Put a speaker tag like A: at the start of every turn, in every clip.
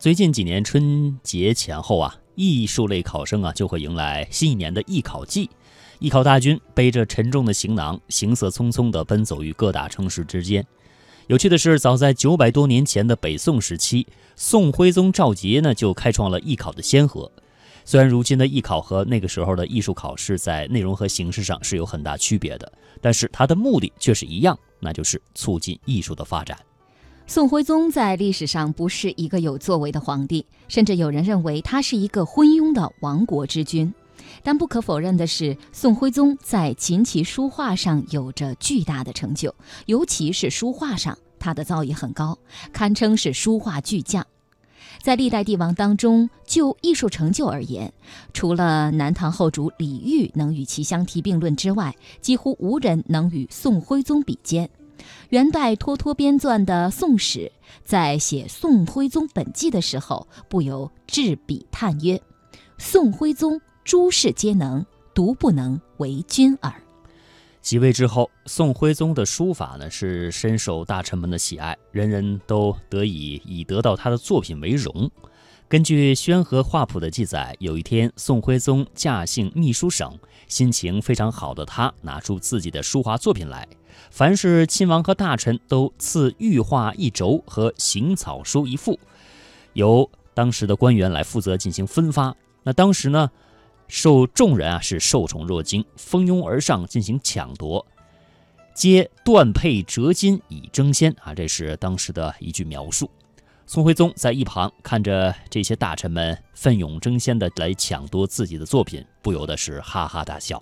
A: 最近几年春节前后啊，艺术类考生啊就会迎来新一年的艺考季。艺考大军背着沉重的行囊，行色匆匆地奔走于各大城市之间。有趣的是，早在九百多年前的北宋时期，宋徽宗赵佶呢就开创了艺考的先河。虽然如今的艺考和那个时候的艺术考试在内容和形式上是有很大区别的，但是它的目的却是一样，那就是促进艺术的发展。
B: 宋徽宗在历史上不是一个有作为的皇帝，甚至有人认为他是一个昏庸的亡国之君。但不可否认的是，宋徽宗在琴棋书画上有着巨大的成就，尤其是书画上，他的造诣很高，堪称是书画巨匠。在历代帝王当中，就艺术成就而言，除了南唐后主李煜能与其相提并论之外，几乎无人能与宋徽宗比肩。元代脱脱编撰的《宋史》在写宋徽宗本纪的时候，不由置笔叹曰：“宋徽宗诸事皆能，独不能为君耳。”
A: 即位之后，宋徽宗的书法呢是深受大臣们的喜爱，人人都得以以得到他的作品为荣。根据《宣和画谱》的记载，有一天，宋徽宗驾幸秘书省，心情非常好的他拿出自己的书画作品来。凡是亲王和大臣都赐御画一轴和行草书一副，由当时的官员来负责进行分发。那当时呢，受众人啊是受宠若惊，蜂拥而上进行抢夺，皆断佩折金以争先啊，这是当时的一句描述。宋徽宗在一旁看着这些大臣们奋勇争先的来抢夺自己的作品，不由得是哈哈大笑。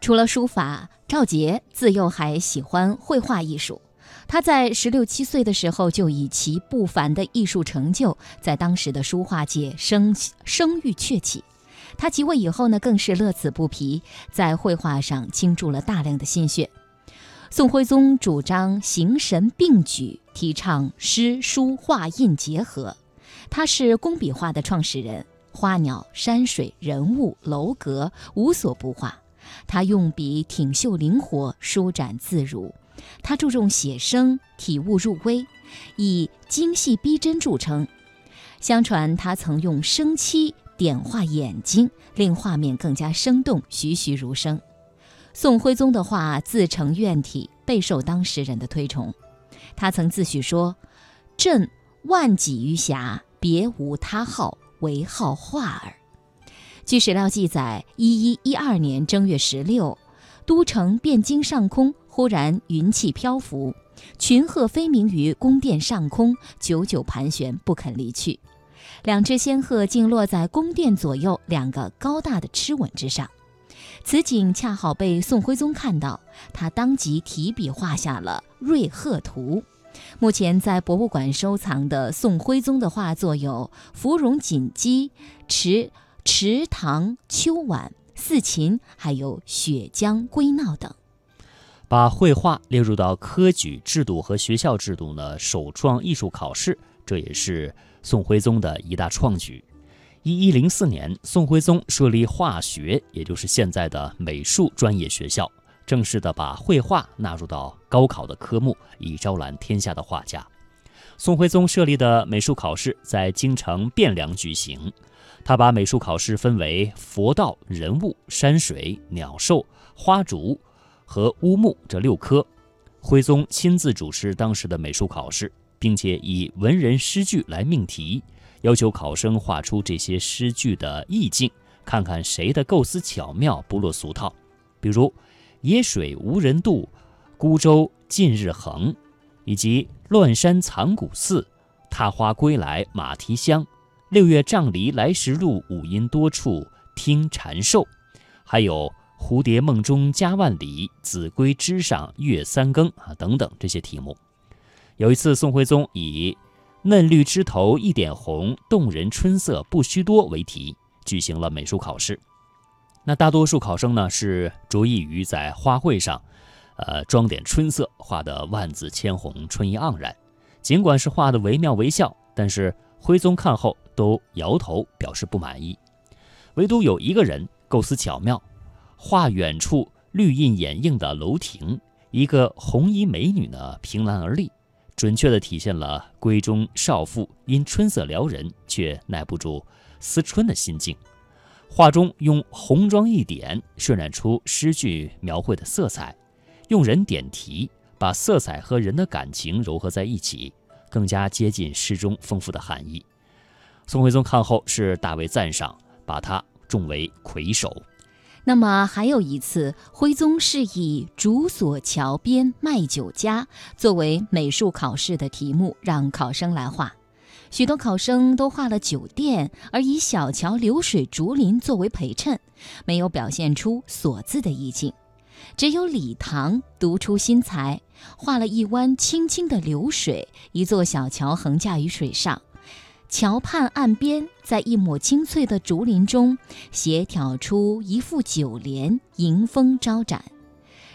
B: 除了书法，赵佶自幼还喜欢绘画艺术。他在十六七岁的时候就以其不凡的艺术成就，在当时的书画界声声誉鹊起。他即位以后呢，更是乐此不疲，在绘画上倾注了大量的心血。宋徽宗主张形神并举，提倡诗书画印结合。他是工笔画的创始人，花鸟、山水、人物、楼阁无所不画。他用笔挺秀灵活，舒展自如。他注重写生，体悟入微，以精细逼真著称。相传他曾用生漆点画眼睛，令画面更加生动，栩栩如生。宋徽宗的画自成院体，备受当时人的推崇。他曾自诩说：“朕万几余暇，别无他号，唯好画耳。”据史料记载，一一一二年正月十六，都城汴京上空忽然云气漂浮，群鹤飞鸣于宫殿上空，久久盘旋不肯离去。两只仙鹤竟落在宫殿左右两个高大的螭吻之上。此景恰好被宋徽宗看到，他当即提笔画下了《瑞鹤图》。目前在博物馆收藏的宋徽宗的画作有《芙蓉锦鸡》《池池塘秋晚》《四琴》，还有《雪江归闹》等。
A: 把绘画列入到科举制度和学校制度呢，首创艺术考试，这也是宋徽宗的一大创举。一一零四年，宋徽宗设立画学，也就是现在的美术专业学校，正式的把绘画纳入到高考的科目，以招揽天下的画家。宋徽宗设立的美术考试在京城汴梁举行，他把美术考试分为佛道、人物、山水、鸟兽、花竹和乌木这六科。徽宗亲自主持当时的美术考试，并且以文人诗句来命题。要求考生画出这些诗句的意境，看看谁的构思巧妙，不落俗套。比如“野水无人渡，孤舟近日横”，以及“乱山藏古寺，踏花归来马蹄香”，“六月杖藜来时路，五音多处听蝉兽”，还有“蝴蝶梦中家万里，子规枝上月三更”啊等等这些题目。有一次，宋徽宗以嫩绿枝头一点红，动人春色不须多为题，举行了美术考试。那大多数考生呢是着意于在花卉上，呃，装点春色，画的万紫千红，春意盎然。尽管是画得惟妙惟肖，但是徽宗看后都摇头表示不满意。唯独有一个人构思巧妙，画远处绿荫掩映的楼亭，一个红衣美女呢凭栏而立。准确地体现了闺中少妇因春色撩人却耐不住思春的心境。画中用红妆一点，渲染出诗句描绘的色彩；用人点题，把色彩和人的感情糅合在一起，更加接近诗中丰富的含义。宋徽宗看后是大为赞赏，把他重为魁首。
B: 那么还有一次，徽宗是以“竹索桥边卖酒家”作为美术考试的题目，让考生来画。许多考生都画了酒店，而以小桥流水、竹林作为陪衬，没有表现出“所”字的意境。只有李唐独出心裁，画了一湾清清的流水，一座小桥横架于水上，桥畔岸边，在一抹青翠的竹林中，协调出一副酒联，迎风招展。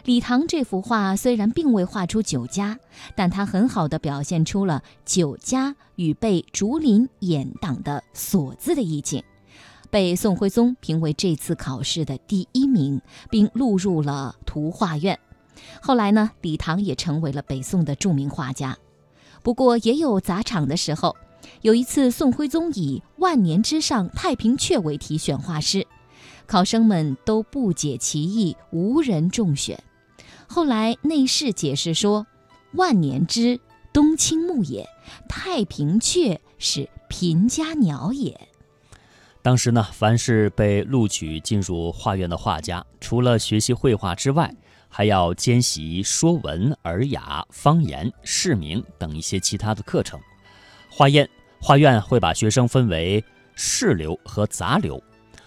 B: 李唐这幅画虽然并未画出酒家，但它很好地表现出了酒家与被竹林掩挡的“锁”字的意境，被宋徽宗评为这次考试的第一名，并录入了图画院。后来呢，李唐也成为了北宋的著名画家。不过也有砸场的时候，有一次宋徽宗以“万年之上，太平雀”为题选画师，考生们都不解其意，无人中选。后来内侍解释说：“万年之冬青木也，太平雀是贫家鸟也。”
A: 当时呢，凡是被录取进入画院的画家，除了学习绘画之外，还要兼习说文、尔雅、方言、市名等一些其他的课程。画院画院会把学生分为士流和杂流。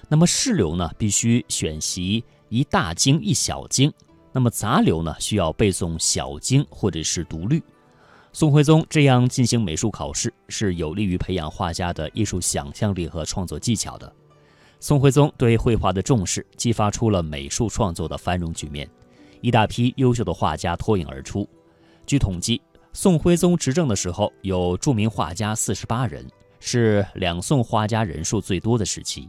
A: 那么士流呢，必须选习一大经一小经。那么杂流呢，需要背诵小经或者是读律。宋徽宗这样进行美术考试，是有利于培养画家的艺术想象力和创作技巧的。宋徽宗对绘画的重视，激发出了美术创作的繁荣局面，一大批优秀的画家脱颖而出。据统计，宋徽宗执政的时候，有著名画家四十八人，是两宋画家人数最多的时期。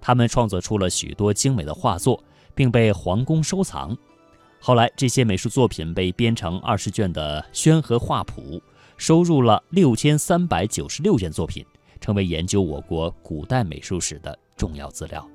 A: 他们创作出了许多精美的画作，并被皇宫收藏。后来，这些美术作品被编成二十卷的《宣和画谱》，收入了六千三百九十六件作品，成为研究我国古代美术史的重要资料。